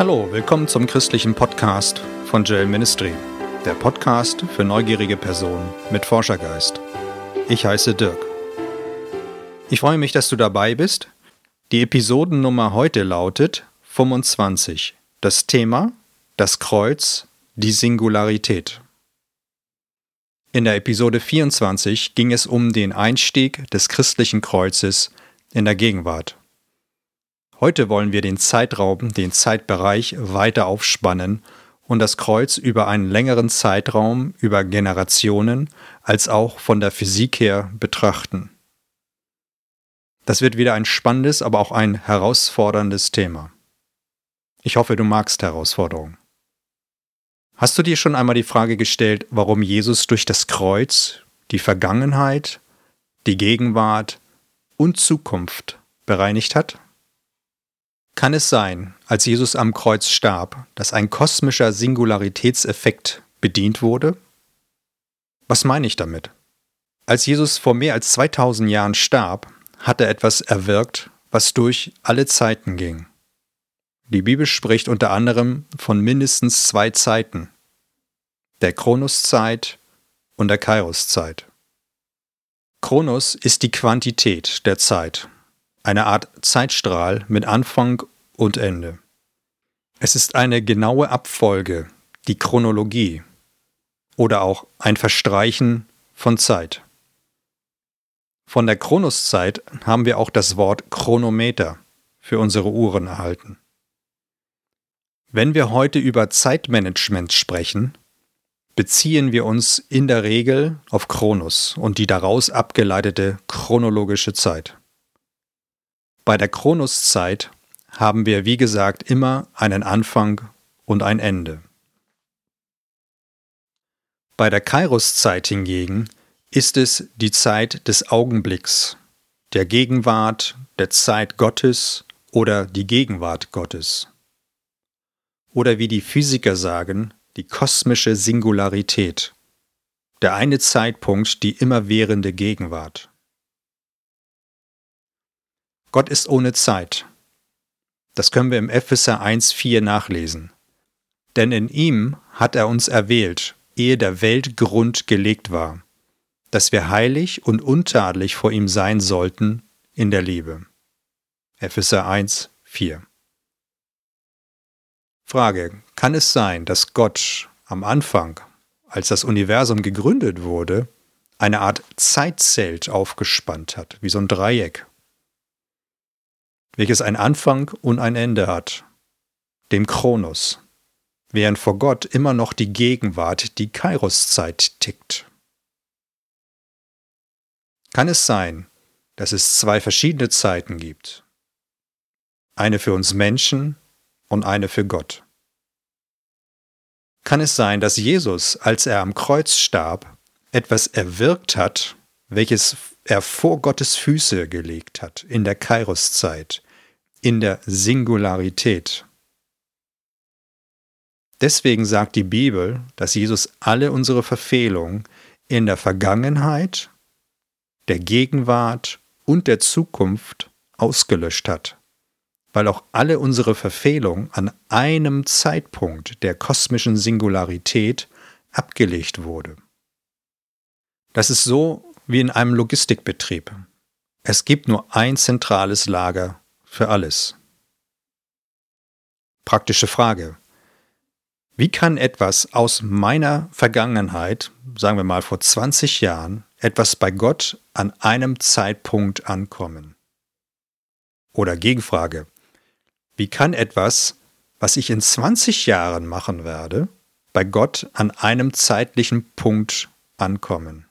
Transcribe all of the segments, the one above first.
Hallo, willkommen zum christlichen Podcast von Jail Ministry, der Podcast für neugierige Personen mit Forschergeist. Ich heiße Dirk. Ich freue mich, dass du dabei bist. Die Episodennummer heute lautet 25. Das Thema Das Kreuz, die Singularität. In der Episode 24 ging es um den Einstieg des christlichen Kreuzes in der Gegenwart. Heute wollen wir den Zeitraum, den Zeitbereich weiter aufspannen und das Kreuz über einen längeren Zeitraum, über Generationen, als auch von der Physik her betrachten. Das wird wieder ein spannendes, aber auch ein herausforderndes Thema. Ich hoffe, du magst Herausforderungen. Hast du dir schon einmal die Frage gestellt, warum Jesus durch das Kreuz die Vergangenheit, die Gegenwart und Zukunft bereinigt hat? Kann es sein, als Jesus am Kreuz starb, dass ein kosmischer Singularitätseffekt bedient wurde? Was meine ich damit? Als Jesus vor mehr als 2000 Jahren starb, hat er etwas erwirkt, was durch alle Zeiten ging. Die Bibel spricht unter anderem von mindestens zwei Zeiten, der Kronoszeit und der Kairoszeit. Kronos ist die Quantität der Zeit eine Art Zeitstrahl mit Anfang und Ende. Es ist eine genaue Abfolge, die Chronologie oder auch ein Verstreichen von Zeit. Von der Chronoszeit haben wir auch das Wort Chronometer für unsere Uhren erhalten. Wenn wir heute über Zeitmanagement sprechen, beziehen wir uns in der Regel auf Chronos und die daraus abgeleitete chronologische Zeit. Bei der Kronoszeit haben wir, wie gesagt, immer einen Anfang und ein Ende. Bei der Kairoszeit hingegen ist es die Zeit des Augenblicks, der Gegenwart, der Zeit Gottes oder die Gegenwart Gottes. Oder wie die Physiker sagen, die kosmische Singularität, der eine Zeitpunkt, die immerwährende Gegenwart. Gott ist ohne Zeit. Das können wir im Epheser 1.4 nachlesen. Denn in ihm hat er uns erwählt, ehe der Welt Grund gelegt war, dass wir heilig und untadelig vor ihm sein sollten in der Liebe. Epheser 1.4 Frage, kann es sein, dass Gott am Anfang, als das Universum gegründet wurde, eine Art Zeitzelt aufgespannt hat, wie so ein Dreieck welches ein Anfang und ein Ende hat, dem Kronos, während vor Gott immer noch die Gegenwart, die Kairoszeit tickt. Kann es sein, dass es zwei verschiedene Zeiten gibt? Eine für uns Menschen und eine für Gott. Kann es sein, dass Jesus, als er am Kreuz starb, etwas erwirkt hat, welches er vor Gottes Füße gelegt hat in der Kairoszeit, in der Singularität. Deswegen sagt die Bibel, dass Jesus alle unsere Verfehlungen in der Vergangenheit, der Gegenwart und der Zukunft ausgelöscht hat, weil auch alle unsere Verfehlungen an einem Zeitpunkt der kosmischen Singularität abgelegt wurde. Das ist so wie in einem Logistikbetrieb. Es gibt nur ein zentrales Lager für alles. Praktische Frage. Wie kann etwas aus meiner Vergangenheit, sagen wir mal vor 20 Jahren, etwas bei Gott an einem Zeitpunkt ankommen? Oder Gegenfrage. Wie kann etwas, was ich in 20 Jahren machen werde, bei Gott an einem zeitlichen Punkt ankommen?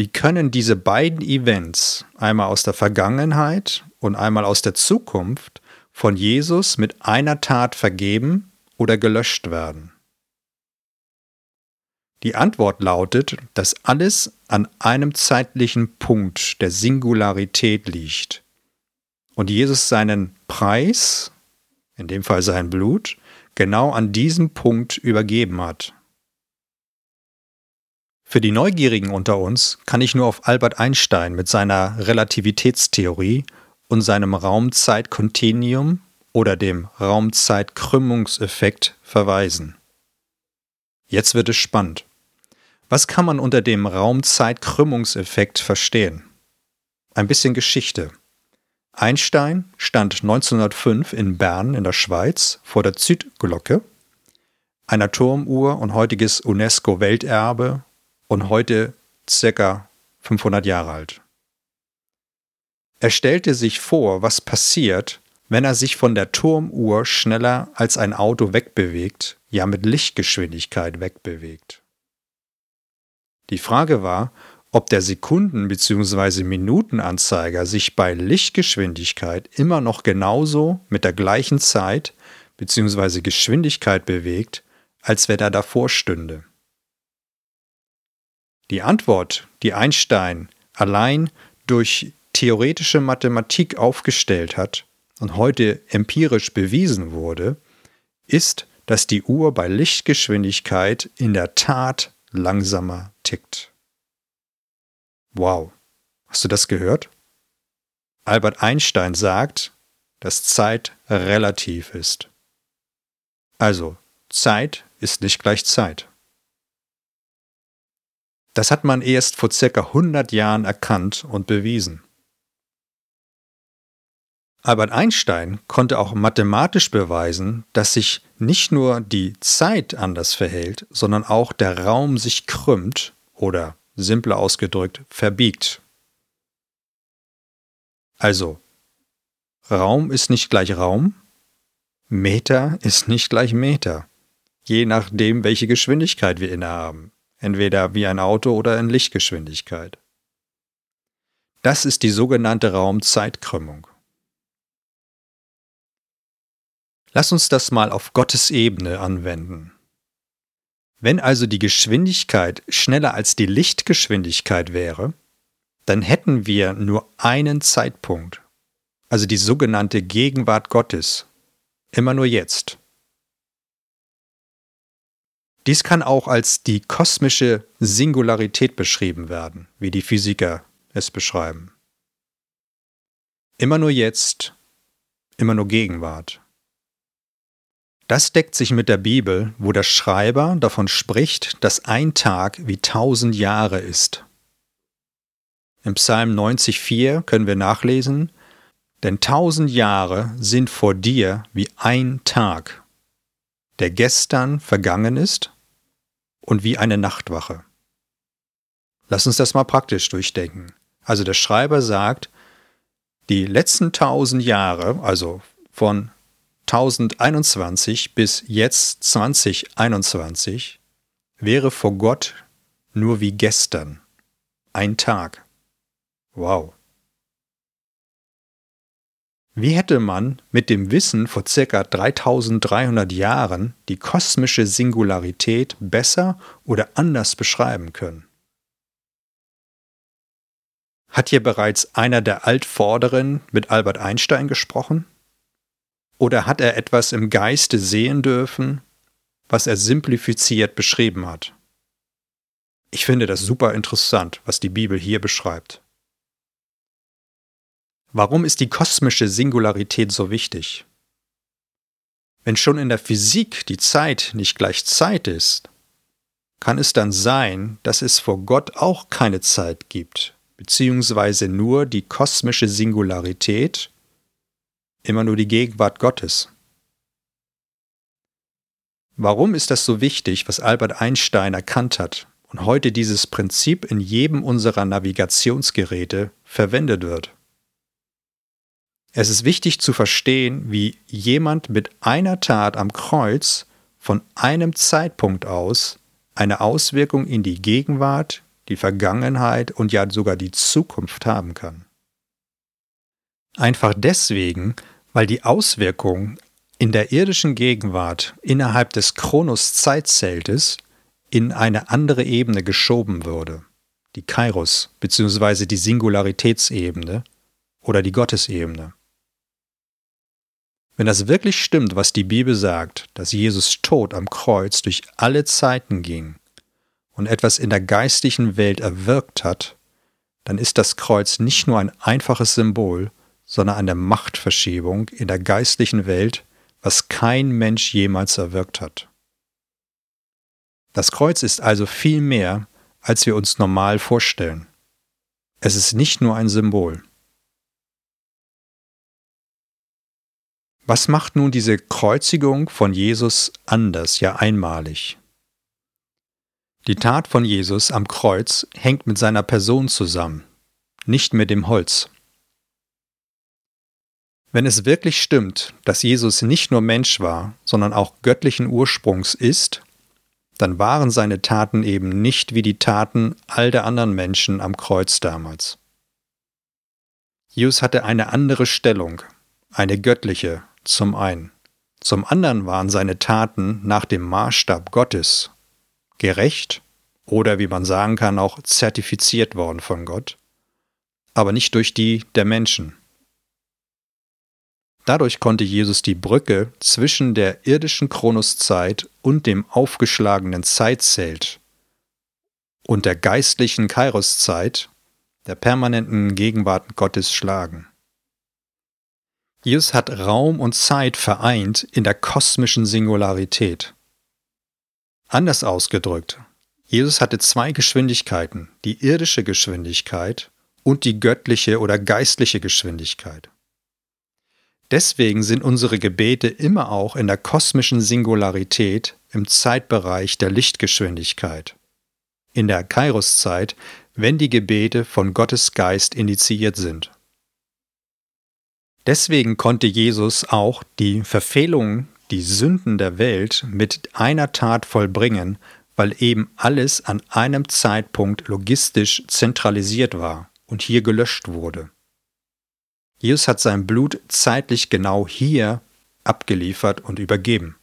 Wie können diese beiden Events, einmal aus der Vergangenheit und einmal aus der Zukunft, von Jesus mit einer Tat vergeben oder gelöscht werden? Die Antwort lautet, dass alles an einem zeitlichen Punkt der Singularität liegt und Jesus seinen Preis, in dem Fall sein Blut, genau an diesem Punkt übergeben hat. Für die Neugierigen unter uns kann ich nur auf Albert Einstein mit seiner Relativitätstheorie und seinem Raumzeitkontinuum oder dem Raumzeitkrümmungseffekt verweisen. Jetzt wird es spannend. Was kann man unter dem Raumzeitkrümmungseffekt verstehen? Ein bisschen Geschichte. Einstein stand 1905 in Bern in der Schweiz vor der Südglocke, einer Turmuhr und heutiges UNESCO-Welterbe und heute circa 500 Jahre alt. Er stellte sich vor, was passiert, wenn er sich von der Turmuhr schneller als ein Auto wegbewegt, ja mit Lichtgeschwindigkeit wegbewegt. Die Frage war, ob der Sekunden- bzw. Minutenanzeiger sich bei Lichtgeschwindigkeit immer noch genauso mit der gleichen Zeit bzw. Geschwindigkeit bewegt, als wenn er davor stünde. Die Antwort, die Einstein allein durch theoretische Mathematik aufgestellt hat und heute empirisch bewiesen wurde, ist, dass die Uhr bei Lichtgeschwindigkeit in der Tat langsamer tickt. Wow, hast du das gehört? Albert Einstein sagt, dass Zeit relativ ist. Also, Zeit ist nicht gleich Zeit. Das hat man erst vor circa 100 Jahren erkannt und bewiesen. Albert Einstein konnte auch mathematisch beweisen, dass sich nicht nur die Zeit anders verhält, sondern auch der Raum sich krümmt oder simpler ausgedrückt verbiegt. Also, Raum ist nicht gleich Raum, Meter ist nicht gleich Meter, je nachdem, welche Geschwindigkeit wir innehaben, entweder wie ein Auto oder in Lichtgeschwindigkeit. Das ist die sogenannte Raumzeitkrümmung. Lass uns das mal auf Gottes Ebene anwenden. Wenn also die Geschwindigkeit schneller als die Lichtgeschwindigkeit wäre, dann hätten wir nur einen Zeitpunkt, also die sogenannte Gegenwart Gottes, immer nur jetzt. Dies kann auch als die kosmische Singularität beschrieben werden, wie die Physiker es beschreiben. Immer nur jetzt, immer nur Gegenwart. Das deckt sich mit der Bibel, wo der Schreiber davon spricht, dass ein Tag wie tausend Jahre ist. Im Psalm 90,4 können wir nachlesen, denn tausend Jahre sind vor dir wie ein Tag, der gestern vergangen ist und wie eine Nachtwache. Lass uns das mal praktisch durchdenken. Also der Schreiber sagt, die letzten tausend Jahre, also von 1021 bis jetzt 2021 wäre vor Gott nur wie gestern. Ein Tag. Wow. Wie hätte man mit dem Wissen vor ca. 3300 Jahren die kosmische Singularität besser oder anders beschreiben können? Hat hier bereits einer der Altvorderen mit Albert Einstein gesprochen? Oder hat er etwas im Geiste sehen dürfen, was er simplifiziert beschrieben hat? Ich finde das super interessant, was die Bibel hier beschreibt. Warum ist die kosmische Singularität so wichtig? Wenn schon in der Physik die Zeit nicht gleich Zeit ist, kann es dann sein, dass es vor Gott auch keine Zeit gibt, beziehungsweise nur die kosmische Singularität immer nur die Gegenwart Gottes. Warum ist das so wichtig, was Albert Einstein erkannt hat und heute dieses Prinzip in jedem unserer Navigationsgeräte verwendet wird? Es ist wichtig zu verstehen, wie jemand mit einer Tat am Kreuz von einem Zeitpunkt aus eine Auswirkung in die Gegenwart, die Vergangenheit und ja sogar die Zukunft haben kann. Einfach deswegen, weil die Auswirkung in der irdischen Gegenwart innerhalb des Kronos-Zeitzeltes in eine andere Ebene geschoben würde, die Kairos bzw. die Singularitätsebene oder die Gottesebene. Wenn das wirklich stimmt, was die Bibel sagt, dass Jesus Tod am Kreuz durch alle Zeiten ging und etwas in der geistlichen Welt erwirkt hat, dann ist das Kreuz nicht nur ein einfaches Symbol, sondern eine Machtverschiebung in der geistlichen Welt, was kein Mensch jemals erwirkt hat. Das Kreuz ist also viel mehr, als wir uns normal vorstellen. Es ist nicht nur ein Symbol. Was macht nun diese Kreuzigung von Jesus anders, ja einmalig? Die Tat von Jesus am Kreuz hängt mit seiner Person zusammen, nicht mit dem Holz. Wenn es wirklich stimmt, dass Jesus nicht nur Mensch war, sondern auch göttlichen Ursprungs ist, dann waren seine Taten eben nicht wie die Taten all der anderen Menschen am Kreuz damals. Jesus hatte eine andere Stellung, eine göttliche, zum einen. Zum anderen waren seine Taten nach dem Maßstab Gottes gerecht oder wie man sagen kann auch zertifiziert worden von Gott, aber nicht durch die der Menschen. Dadurch konnte Jesus die Brücke zwischen der irdischen Kronoszeit und dem aufgeschlagenen Zeitzelt und der geistlichen Kairoszeit, der permanenten Gegenwart Gottes, schlagen. Jesus hat Raum und Zeit vereint in der kosmischen Singularität. Anders ausgedrückt, Jesus hatte zwei Geschwindigkeiten, die irdische Geschwindigkeit und die göttliche oder geistliche Geschwindigkeit. Deswegen sind unsere Gebete immer auch in der kosmischen Singularität im Zeitbereich der Lichtgeschwindigkeit. In der Kairoszeit, wenn die Gebete von Gottes Geist initiiert sind. Deswegen konnte Jesus auch die Verfehlungen, die Sünden der Welt mit einer Tat vollbringen, weil eben alles an einem Zeitpunkt logistisch zentralisiert war und hier gelöscht wurde. Jesus hat sein Blut zeitlich genau hier abgeliefert und übergeben.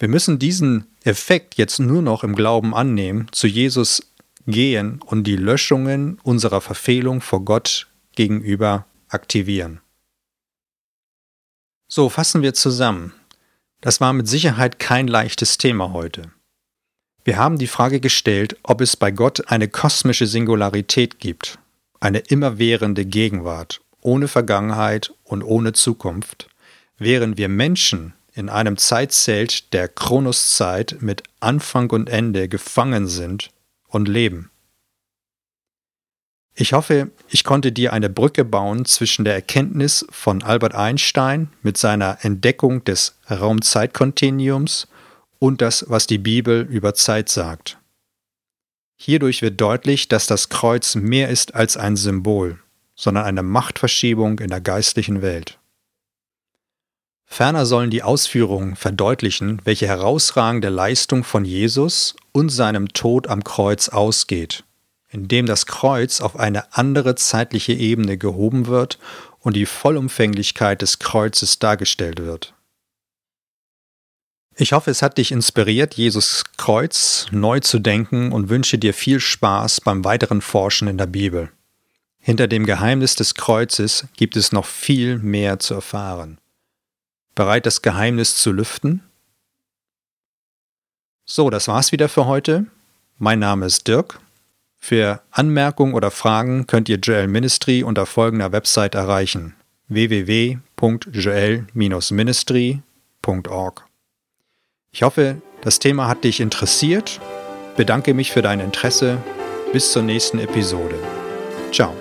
Wir müssen diesen Effekt jetzt nur noch im Glauben annehmen, zu Jesus gehen und die Löschungen unserer Verfehlung vor Gott gegenüber aktivieren. So fassen wir zusammen. Das war mit Sicherheit kein leichtes Thema heute. Wir haben die Frage gestellt, ob es bei Gott eine kosmische Singularität gibt, eine immerwährende Gegenwart, ohne Vergangenheit und ohne Zukunft, während wir Menschen in einem Zeitzelt der Kronoszeit mit Anfang und Ende gefangen sind und leben. Ich hoffe, ich konnte dir eine Brücke bauen zwischen der Erkenntnis von Albert Einstein mit seiner Entdeckung des Raumzeitkontinuums und das, was die Bibel über Zeit sagt. Hierdurch wird deutlich, dass das Kreuz mehr ist als ein Symbol, sondern eine Machtverschiebung in der geistlichen Welt. Ferner sollen die Ausführungen verdeutlichen, welche herausragende Leistung von Jesus und seinem Tod am Kreuz ausgeht in dem das Kreuz auf eine andere zeitliche Ebene gehoben wird und die Vollumfänglichkeit des Kreuzes dargestellt wird. Ich hoffe, es hat dich inspiriert, Jesus Kreuz neu zu denken und wünsche dir viel Spaß beim weiteren Forschen in der Bibel. Hinter dem Geheimnis des Kreuzes gibt es noch viel mehr zu erfahren. Bereit, das Geheimnis zu lüften? So, das war's wieder für heute. Mein Name ist Dirk für Anmerkungen oder Fragen könnt ihr Joel Ministry unter folgender Website erreichen: www.joel-ministry.org. Ich hoffe, das Thema hat dich interessiert. Bedanke mich für dein Interesse. Bis zur nächsten Episode. Ciao.